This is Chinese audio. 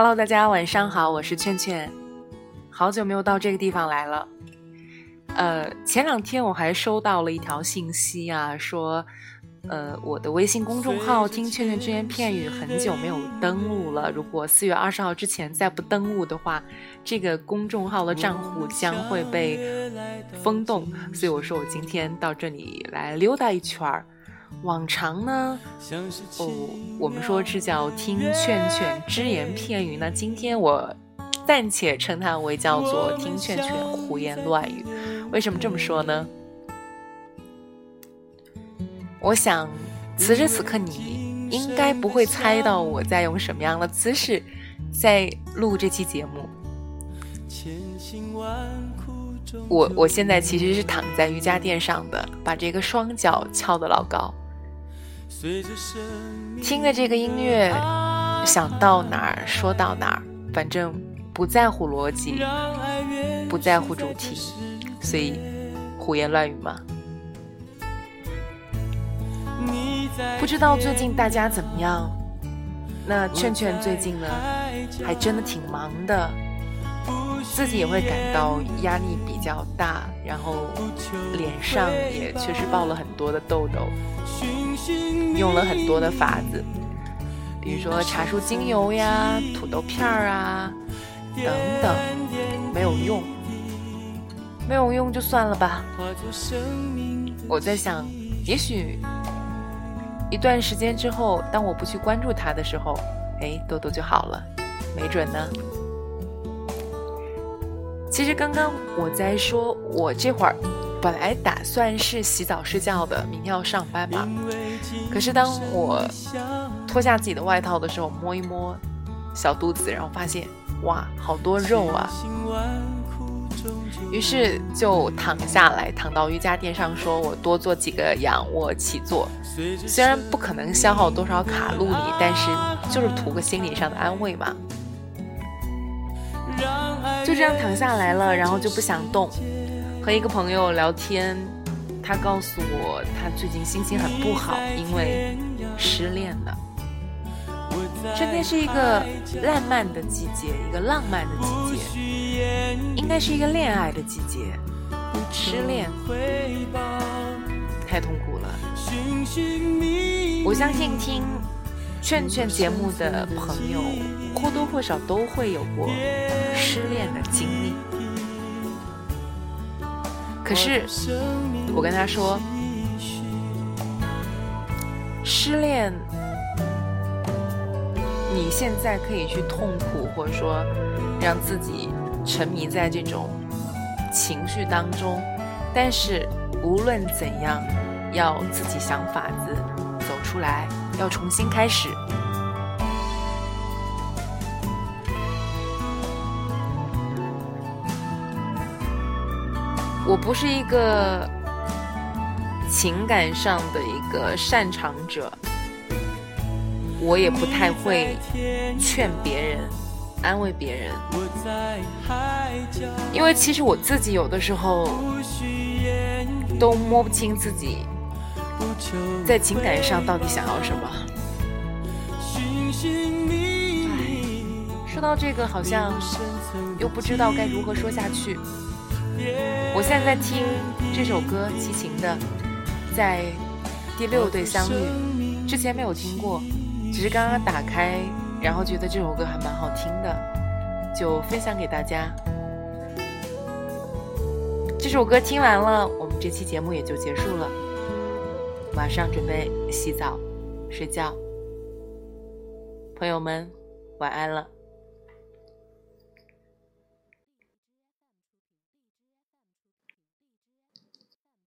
Hello，大家晚上好，我是劝劝，好久没有到这个地方来了。呃，前两天我还收到了一条信息啊，说，呃，我的微信公众号“听劝劝只言片语”很久没有登录了，如果四月二十号之前再不登录的话，这个公众号的账户将会被封冻。所以我说我今天到这里来溜达一圈儿。往常呢，哦，我们说这叫听劝劝只言片语。那今天我暂且称它为叫做听劝劝胡言乱语。为什么这么说呢？我想此时此刻你应该不会猜到我在用什么样的姿势在录这期节目。我我现在其实是躺在瑜伽垫上的，把这个双脚翘得老高。听着这个音乐，想到哪儿说到哪儿，反正不在乎逻辑，不在乎主题，所以胡言乱语嘛。不知道最近大家怎么样？那劝劝最近呢，还真的挺忙的，自己也会感到压力比较大，然后脸上也确实爆了很多的痘痘。用了很多的法子，比如说茶树精油呀、土豆片儿啊等等，没有用，没有用就算了吧。我在想，也许一段时间之后，当我不去关注它的时候，哎，痘痘就好了，没准呢。其实刚刚我在说，我这会儿。本来打算是洗澡睡觉的，明天要上班嘛。可是当我脱下自己的外套的时候，摸一摸小肚子，然后发现哇，好多肉啊！于是就躺下来，躺到瑜伽垫上，说我多做几个仰卧起坐。虽然不可能消耗多少卡路里，但是就是图个心理上的安慰嘛。就这样躺下来了，然后就不想动。和一个朋友聊天，他告诉我他最近心情很不好，因为失恋了。春天是一个浪漫的季节，一个浪漫的季节，应该是一个恋爱的季节。失恋太痛苦了。我相信听劝劝节目的朋友或多或少都会有过失恋的经历。可是，我跟他说，失恋，你现在可以去痛苦，或者说让自己沉迷在这种情绪当中，但是无论怎样，要自己想法子走出来，要重新开始。我不是一个情感上的一个擅长者，我也不太会劝别人、安慰别人，因为其实我自己有的时候都摸不清自己在情感上到底想要什么。说到这个，好像又不知道该如何说下去。我现在在听这首歌，齐秦的《在第六对相遇》，之前没有听过，只是刚刚打开，然后觉得这首歌还蛮好听的，就分享给大家。这首歌听完了，我们这期节目也就结束了。晚上准备洗澡、睡觉，朋友们晚安了。